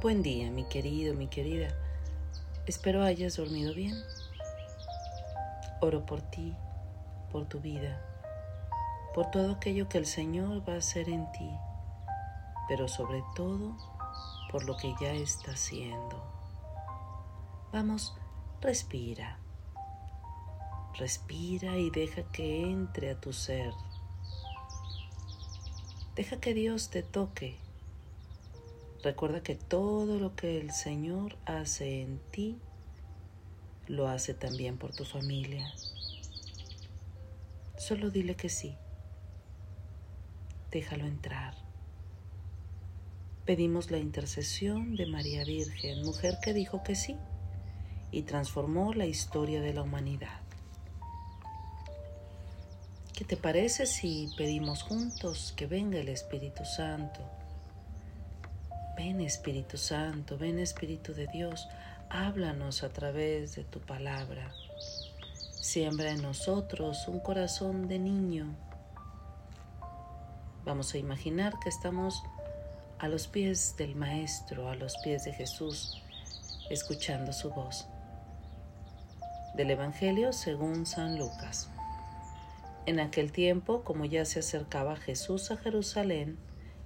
Buen día, mi querido, mi querida. Espero hayas dormido bien. Oro por ti, por tu vida, por todo aquello que el Señor va a hacer en ti, pero sobre todo por lo que ya está haciendo. Vamos, respira. Respira y deja que entre a tu ser. Deja que Dios te toque Recuerda que todo lo que el Señor hace en ti, lo hace también por tu familia. Solo dile que sí. Déjalo entrar. Pedimos la intercesión de María Virgen, mujer que dijo que sí y transformó la historia de la humanidad. ¿Qué te parece si pedimos juntos que venga el Espíritu Santo? Ven Espíritu Santo, ven Espíritu de Dios, háblanos a través de tu palabra. Siembra en nosotros un corazón de niño. Vamos a imaginar que estamos a los pies del Maestro, a los pies de Jesús, escuchando su voz. Del Evangelio según San Lucas. En aquel tiempo, como ya se acercaba Jesús a Jerusalén,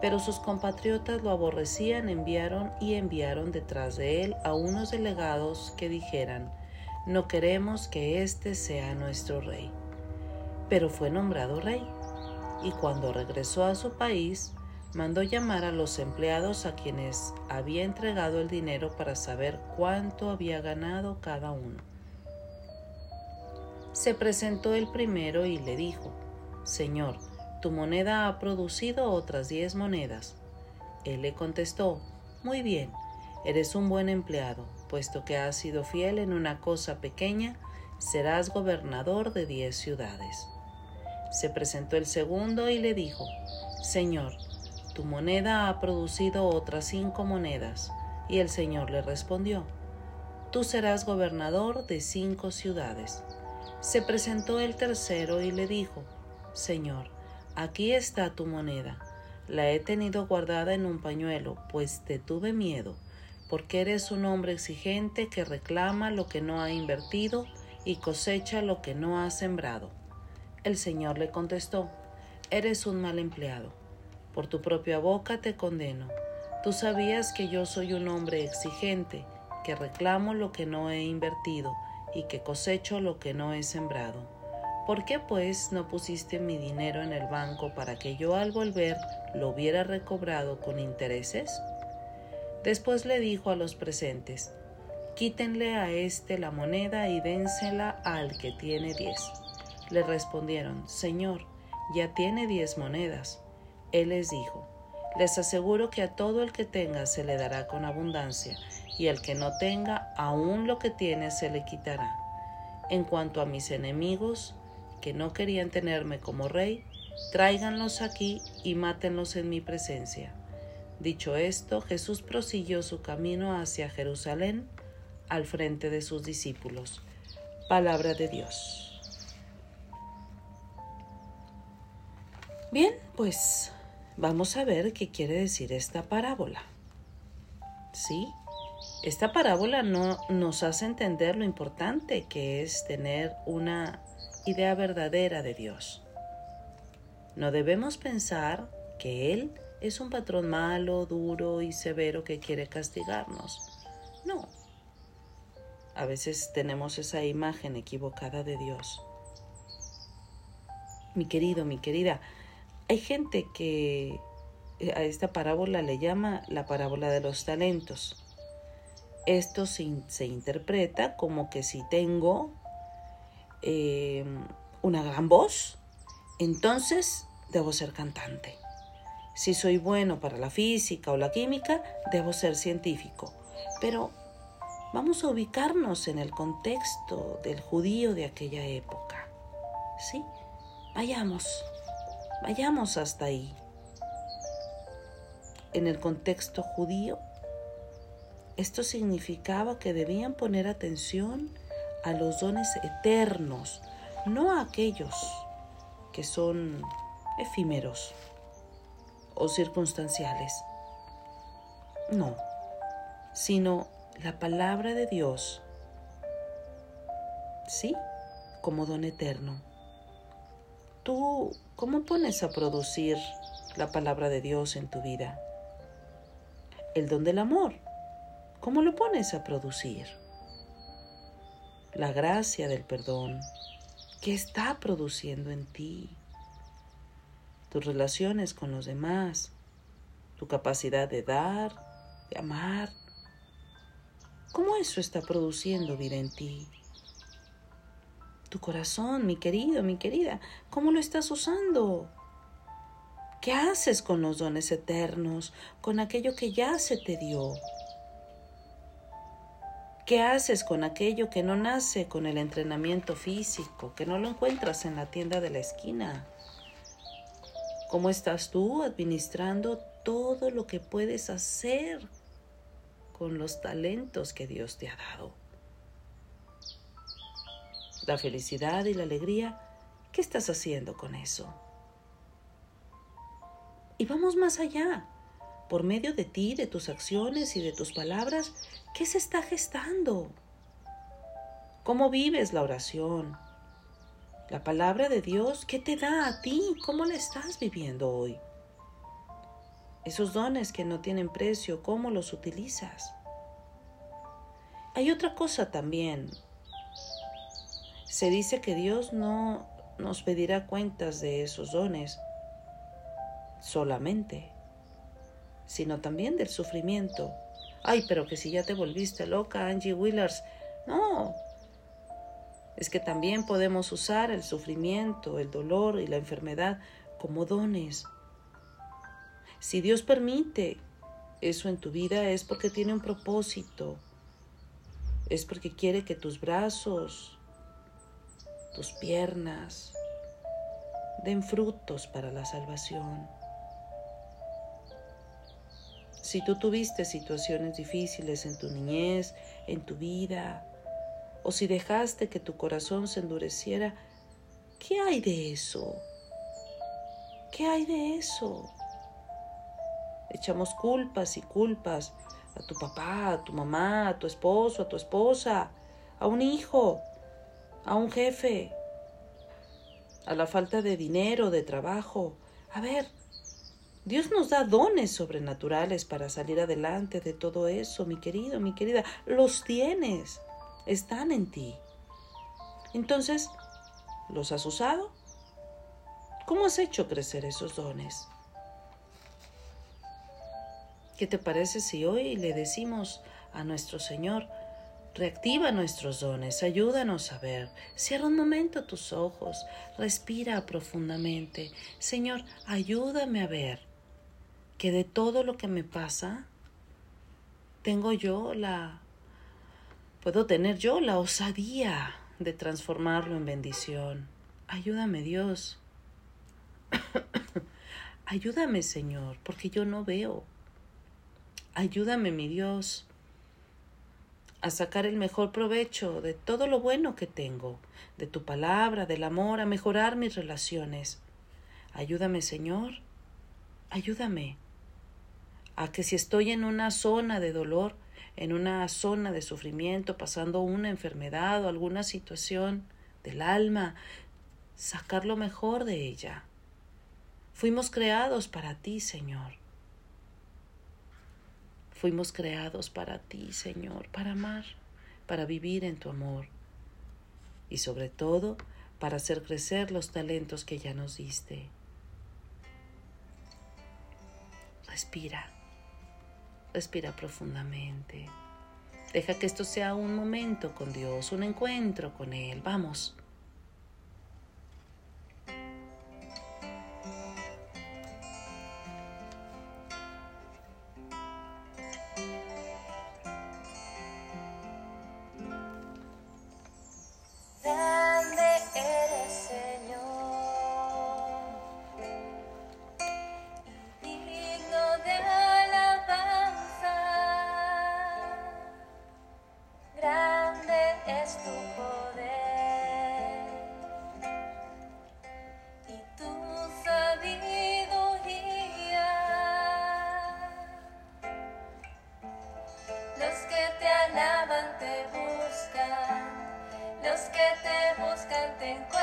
Pero sus compatriotas lo aborrecían, enviaron y enviaron detrás de él a unos delegados que dijeran, no queremos que éste sea nuestro rey. Pero fue nombrado rey, y cuando regresó a su país, mandó llamar a los empleados a quienes había entregado el dinero para saber cuánto había ganado cada uno. Se presentó el primero y le dijo, Señor, tu moneda ha producido otras diez monedas. Él le contestó, Muy bien, eres un buen empleado, puesto que has sido fiel en una cosa pequeña, serás gobernador de diez ciudades. Se presentó el segundo y le dijo, Señor, tu moneda ha producido otras cinco monedas. Y el Señor le respondió, Tú serás gobernador de cinco ciudades. Se presentó el tercero y le dijo, Señor, Aquí está tu moneda. La he tenido guardada en un pañuelo, pues te tuve miedo, porque eres un hombre exigente que reclama lo que no ha invertido y cosecha lo que no ha sembrado. El Señor le contestó, Eres un mal empleado. Por tu propia boca te condeno. Tú sabías que yo soy un hombre exigente, que reclamo lo que no he invertido y que cosecho lo que no he sembrado. ¿Por qué pues no pusiste mi dinero en el banco para que yo al volver lo hubiera recobrado con intereses? Después le dijo a los presentes, Quítenle a éste la moneda y dénsela al que tiene diez. Le respondieron, Señor, ya tiene diez monedas. Él les dijo, Les aseguro que a todo el que tenga se le dará con abundancia, y al que no tenga, aún lo que tiene se le quitará. En cuanto a mis enemigos, que no querían tenerme como rey, tráiganlos aquí y mátenlos en mi presencia. Dicho esto, Jesús prosiguió su camino hacia Jerusalén al frente de sus discípulos. Palabra de Dios. Bien, pues vamos a ver qué quiere decir esta parábola. ¿Sí? Esta parábola no nos hace entender lo importante que es tener una idea verdadera de Dios. No debemos pensar que Él es un patrón malo, duro y severo que quiere castigarnos. No. A veces tenemos esa imagen equivocada de Dios. Mi querido, mi querida, hay gente que a esta parábola le llama la parábola de los talentos. Esto se interpreta como que si tengo Em, una gran voz, entonces debo ser cantante. Si soy bueno para la física o la química, debo ser científico. Pero vamos a ubicarnos en el contexto del judío de aquella época. ¿Sí? Vayamos, vayamos hasta ahí. En el contexto judío, esto significaba que debían poner atención a los dones eternos, no a aquellos que son efímeros o circunstanciales. No, sino la palabra de Dios. Sí, como don eterno. ¿Tú cómo pones a producir la palabra de Dios en tu vida? El don del amor. ¿Cómo lo pones a producir? La gracia del perdón. ¿Qué está produciendo en ti? Tus relaciones con los demás. Tu capacidad de dar, de amar. ¿Cómo eso está produciendo vida en ti? Tu corazón, mi querido, mi querida, ¿cómo lo estás usando? ¿Qué haces con los dones eternos, con aquello que ya se te dio? ¿Qué haces con aquello que no nace con el entrenamiento físico, que no lo encuentras en la tienda de la esquina? ¿Cómo estás tú administrando todo lo que puedes hacer con los talentos que Dios te ha dado? La felicidad y la alegría, ¿qué estás haciendo con eso? Y vamos más allá por medio de ti, de tus acciones y de tus palabras, ¿qué se está gestando? ¿Cómo vives la oración? La palabra de Dios, ¿qué te da a ti? ¿Cómo la estás viviendo hoy? Esos dones que no tienen precio, ¿cómo los utilizas? Hay otra cosa también. Se dice que Dios no nos pedirá cuentas de esos dones solamente sino también del sufrimiento. Ay, pero que si ya te volviste loca, Angie Willers. No. Es que también podemos usar el sufrimiento, el dolor y la enfermedad como dones. Si Dios permite eso en tu vida es porque tiene un propósito. Es porque quiere que tus brazos, tus piernas, den frutos para la salvación. Si tú tuviste situaciones difíciles en tu niñez, en tu vida, o si dejaste que tu corazón se endureciera, ¿qué hay de eso? ¿Qué hay de eso? Echamos culpas y culpas a tu papá, a tu mamá, a tu esposo, a tu esposa, a un hijo, a un jefe, a la falta de dinero, de trabajo. A ver, Dios nos da dones sobrenaturales para salir adelante de todo eso, mi querido, mi querida. Los tienes, están en ti. Entonces, ¿los has usado? ¿Cómo has hecho crecer esos dones? ¿Qué te parece si hoy le decimos a nuestro Señor, reactiva nuestros dones, ayúdanos a ver, cierra un momento tus ojos, respira profundamente, Señor, ayúdame a ver que de todo lo que me pasa, tengo yo la, puedo tener yo la osadía de transformarlo en bendición. Ayúdame Dios. Ayúdame Señor, porque yo no veo. Ayúdame mi Dios a sacar el mejor provecho de todo lo bueno que tengo, de tu palabra, del amor, a mejorar mis relaciones. Ayúdame Señor, ayúdame a que si estoy en una zona de dolor, en una zona de sufrimiento, pasando una enfermedad o alguna situación del alma, sacar lo mejor de ella. Fuimos creados para ti, Señor. Fuimos creados para ti, Señor, para amar, para vivir en tu amor y sobre todo para hacer crecer los talentos que ya nos diste. Respira. Respira profundamente. Deja que esto sea un momento con Dios, un encuentro con Él. Vamos. tardes.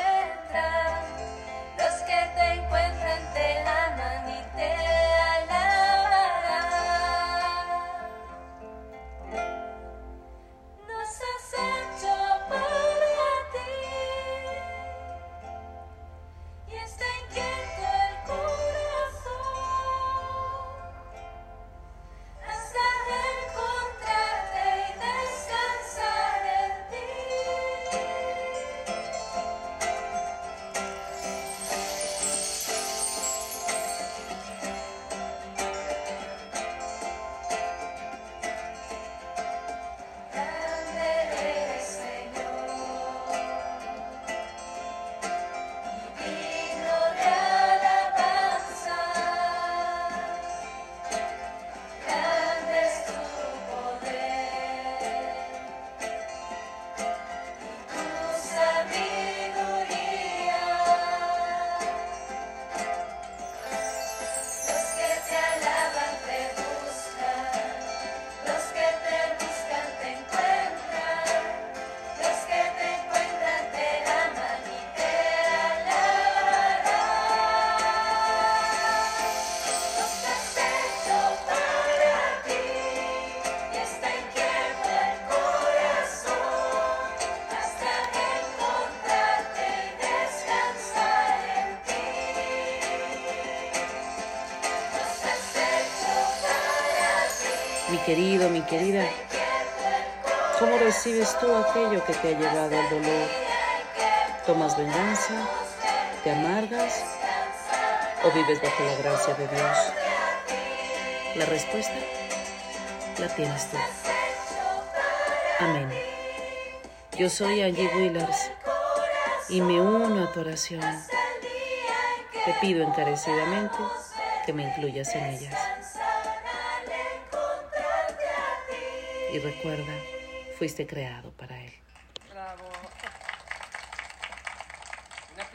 Querido, mi querida, ¿cómo recibes tú aquello que te ha llevado al dolor? ¿Tomas venganza? ¿Te amargas? ¿O vives bajo la gracia de Dios? La respuesta la tienes tú. Amén. Yo soy Angie Willers y me uno a tu oración. Te pido encarecidamente que me incluyas en ellas. Y recuerda, fuiste creado para Él.